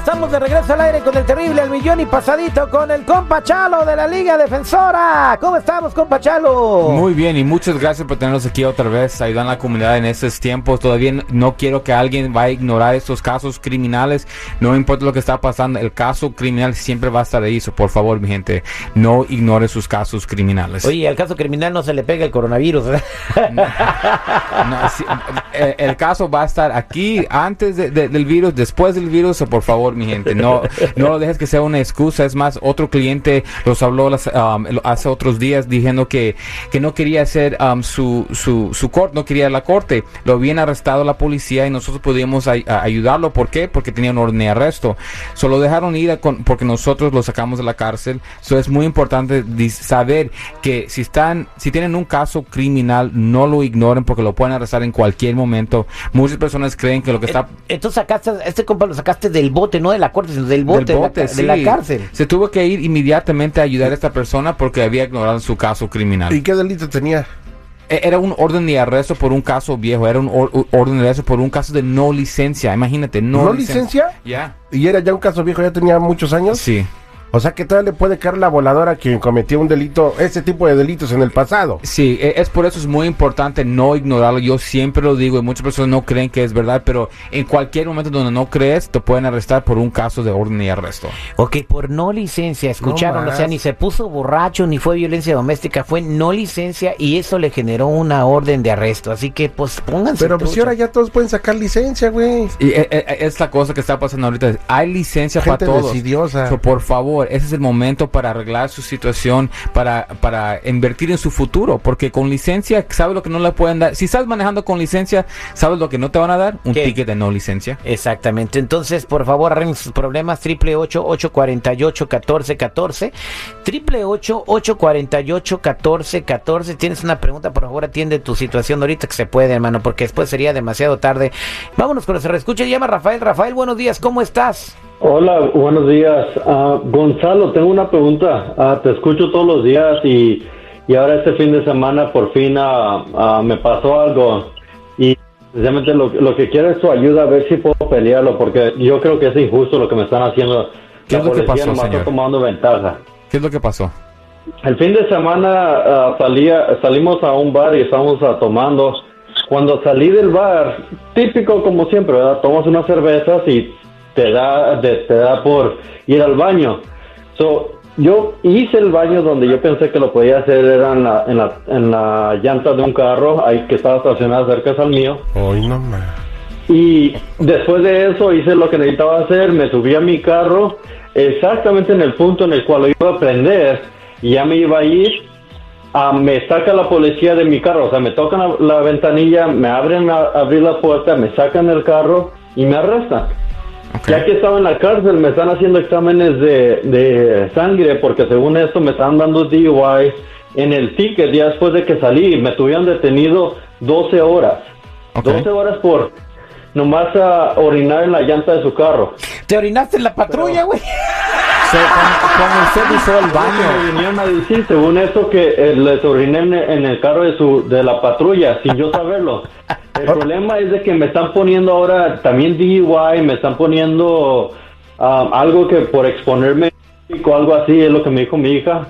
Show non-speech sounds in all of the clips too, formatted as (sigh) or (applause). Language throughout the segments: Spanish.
Estamos de regreso al aire con el terrible al millón y pasadito con el compa Chalo de la Liga Defensora. ¿Cómo estamos, compa Chalo? Muy bien y muchas gracias por tenernos aquí otra vez ayudando a la comunidad en estos tiempos. Todavía no quiero que alguien vaya a ignorar estos casos criminales. No importa lo que está pasando, el caso criminal siempre va a estar ahí. So, por favor, mi gente, no ignore sus casos criminales. Oye, al caso criminal no se le pega el coronavirus. ¿eh? No, sí, el, caso va a estar aquí antes de- de- del virus, después del virus, o por favor, mi gente, no, no lo dejes que sea una excusa. Es más, otro cliente los habló las, um, hace otros días diciendo que, que no quería hacer um, su, su, su corte, no quería la corte. Lo habían arrestado la policía y nosotros pudimos ay- a- ayudarlo. ¿Por qué? Porque tenía un orden de arresto. Solo dejaron ir a con- porque nosotros lo sacamos de la cárcel. Eso es muy importante saber que si están, si tienen un caso criminal, no lo ignoren porque lo pueden arrestar en cualquier momento. Muchas personas creen que lo que está Entonces sacaste, este compa lo sacaste del bote, no de la corte, sino del bote, del bote, de, la, de la sí. cárcel. Se tuvo que ir inmediatamente a ayudar a esta persona porque había ignorado su caso criminal. ¿Y qué delito tenía? E- Era un orden de arresto por un caso viejo, era un or- orden de arresto por un caso de no licencia. Imagínate, no, ¿No licencia? Ya. Y era ya un caso viejo, ya tenía muchos años. Sí. O sea que todavía le puede caer la voladora a quien cometió un delito, ese tipo de delitos en el pasado. Sí, e- es por eso es muy importante no ignorarlo. Yo siempre lo digo y muchas personas no creen que es verdad, pero en cualquier momento donde no crees, te pueden arrestar por un caso de orden y arresto. Ok, por no licencia, escucharon, No o sea, ni se puso borracho, ni fue violencia doméstica, fue no licencia y eso le generó una orden de arresto. Así que, pues, pónganse. Pero pues ahora ya todos pueden sacar licencia, güey. Y e- e- es la cosa que está pasando ahorita. Hay licencia Gente para todos. decidiosa. So, por favor, ese es el momento para arreglar su situación, para, para invertir en su futuro, porque con licencia, ¿sabes lo que no le pueden dar? Si estás manejando con licencia, ¿sabes lo que no te van a dar? Un ¿Qué? ticket de no licencia. Exactamente. Entonces, por favor, arreglen sus problemas. Triple ocho ocho cuarenta y ocho catorce catorce. Triple ocho ocho cuarenta y ocho catorce catorce. Tienes una pregunta, por favor, atiende tu situación ahorita que se puede, hermano, porque después sería demasiado tarde. Vámonos con los reescucha. Llama Rafael. Rafael, buenos días. ¿Cómo estás? Hola, buenos días. Ah, Gonzalo, tengo una pregunta. Ah, te escucho todos los días y, y ahora este fin de semana por fin ah, me pasó algo y precisamente lo, lo que quiero es tu ayuda a ver si puedo pelearlo porque yo creo que es injusto lo que me están haciendo. ¿Qué La es lo que pasó, señor? está tomando ventaja. ¿Qué es lo que pasó? El fin de semana salía, salimos a un bar y estábamos tomando. Cuando salí del bar, típico como siempre, ¿verdad? Tomas unas cervezas y te da, te da por ir al baño. So, yo hice el baño donde yo pensé que lo podía hacer, era en la, en la, en la llanta de un carro ahí que estaba estacionado cerca al mío. Hoy no más. Y después de eso hice lo que necesitaba hacer, me subí a mi carro exactamente en el punto en el cual lo iba a prender y ya me iba a ir. me saca la policía de mi carro, o sea, me tocan la, la ventanilla, me abren a abrir la puerta, me sacan el carro y me arrestan. Ok. Ya que estaba en la cárcel, me están haciendo exámenes de, de sangre porque según esto me están dando DUI en el ticket ya después de que salí. Me tuvieron detenido 12 horas. Ok. 12 horas por nomás a orinar en la llanta de su carro. ¿Te orinaste en la patrulla, güey? So, cuando, usted usó el Me baño, vinieron a decir, según esto, que eh, les oriné en, en el carro de su de la patrulla sin yo saberlo. El problema es de que me están poniendo ahora también DUI, me están poniendo ah, algo que por exponerme o algo así es lo que me dijo mi hija.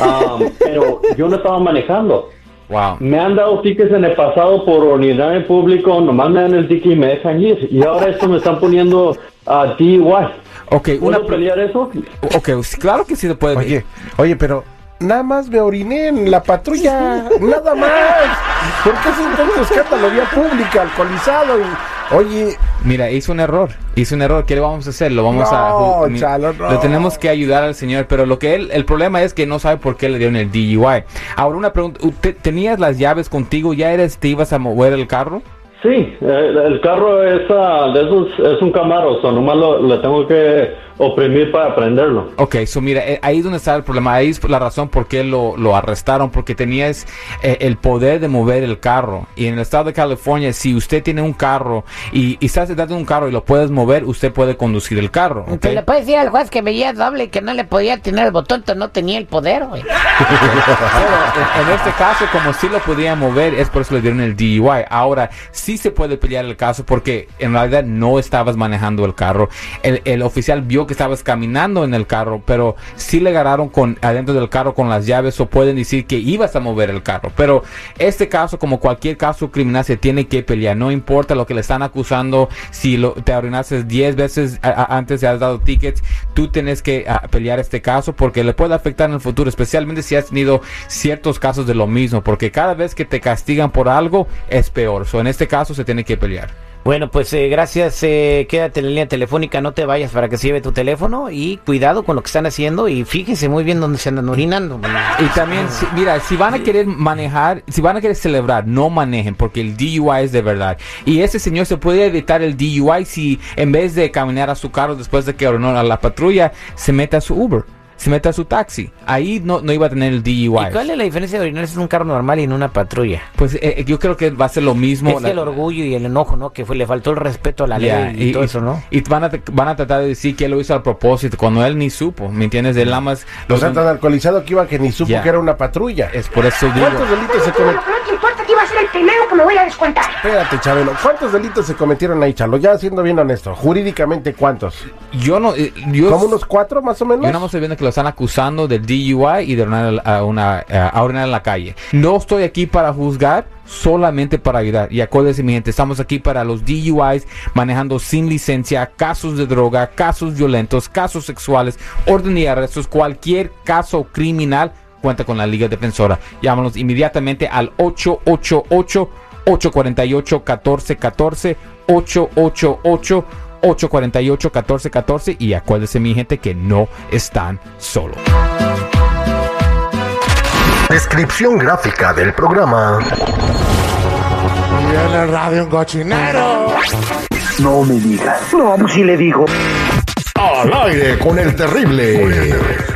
Ah, (laughs) pero yo no estaba manejando. wow. Me han dado tickets en el pasado por orinar en público, nomás me dan el ticket y me dejan ir. Y ahora esto me están poniendo a DUI. Ok, una ¿Puedo pre- pelear eso? Ok, claro que sí se puede. Oye, oye, pero nada más me oriné en la patrulla, (laughs) nada más. ¿Por qué es tanto escándalo vía pública, alcoholizado? Y, oye, Mira, hizo un error, hizo un error. ¿Qué le vamos a hacer? Lo vamos a. No, Chalo, no. Le tenemos que ayudar al señor, pero lo que él, el problema es que no sabe por qué le dieron el DUI. Ahora una pregunta, ¿usted- ¿tenías las llaves contigo? ¿Ya eres, te ibas a mover el carro? Sí, el, el carro es de esos, es un Camaro, o sea, nomás lo, le tengo que oprimir para prenderlo. Ok, so mira, eh, ahí es donde está el problema, ahí es la razón por qué lo, lo arrestaron, porque tenías eh, el poder de mover el carro. Y en el estado de California, si usted tiene un carro y, y está sentado en un carro y lo puedes mover, usted puede conducir el carro. ¿ok? Te le puedes decir al juez que veía doble y que no le podía tener el botón, entonces no tenía el poder, güey. (laughs) Pero en, en este caso, como sí lo podía mover, es por eso le dieron el DUI. Ahora, sí sí se puede pelear el caso porque en realidad no estabas manejando el carro. El, el oficial vio que estabas caminando en el carro, pero sí le agarraron con adentro del carro con las llaves o pueden decir que ibas a mover el carro. Pero este caso, como cualquier caso criminal, se tiene que pelear. No importa lo que le están acusando, si lo, te arruinaste 10 veces antes de has dado tickets, tú tienes que ah, pelear este caso porque le puede afectar en el futuro, especialmente si has tenido ciertos casos de lo mismo, porque cada vez que te castigan por algo es peor. So, en este caso se tiene que pelear. Bueno, pues eh, gracias. eh, quédate en la línea telefónica, no te vayas para que se lleve tu teléfono y cuidado con lo que están haciendo y fíjense muy bien dónde se andan orinando. Y también, si- mira, si van a querer manejar, si van a querer celebrar, no manejen, porque el DUI es de verdad. Y ese señor se puede evitar el DUI si en vez de caminar a su carro después de que ordenó a la patrulla, se mete a su Uber, se mete a su taxi. Ahí no, no iba a tener el DUI. ¿Y cuál es la diferencia de orinarse en un carro normal y en una patrulla? Pues eh, yo creo que va a ser lo mismo. Es La- el orgullo y el enojo, ¿no? Que fue, le faltó el respeto a la ley y, todo eso, ¿no? y van, a, van a tratar de decir que él lo hizo al propósito, cuando él ni supo, ¿me entiendes? Él nada más... Los sea, tan alcoholizado que iba que ni supo que era una patrulla. Es por eso digo... ¿Cuántos delitos se Lo que iba a ser el primero que me voy a descontar. Espérate, Chabelo. ¿Cuántos delitos se cometieron ahí, Chalo? Ya siendo bien honesto. Jurídicamente, ¿cuántos? Yo no... eh, Yo, ¿Como unos cuatro, más o menos? Yo nada más estoy viendo que lo están acusando de DUI y de orinar a, una, a orinar en la calle. No estoy aquí para juzgar, solamente para ayudar. Y acuérdense, mi gente, estamos aquí para los DUIs, manejando sin licencia, casos de droga, casos violentos, casos sexuales, orden y arrestos, cualquier caso criminal cuenta con la Liga Defensora. Llámanos inmediatamente al 888 848 1414 888 848-1414 y acuérdense mi gente que no están solos. Descripción gráfica del programa. El radio un cochinero. No me digas. No, pues sí le digo. Al aire con el terrible.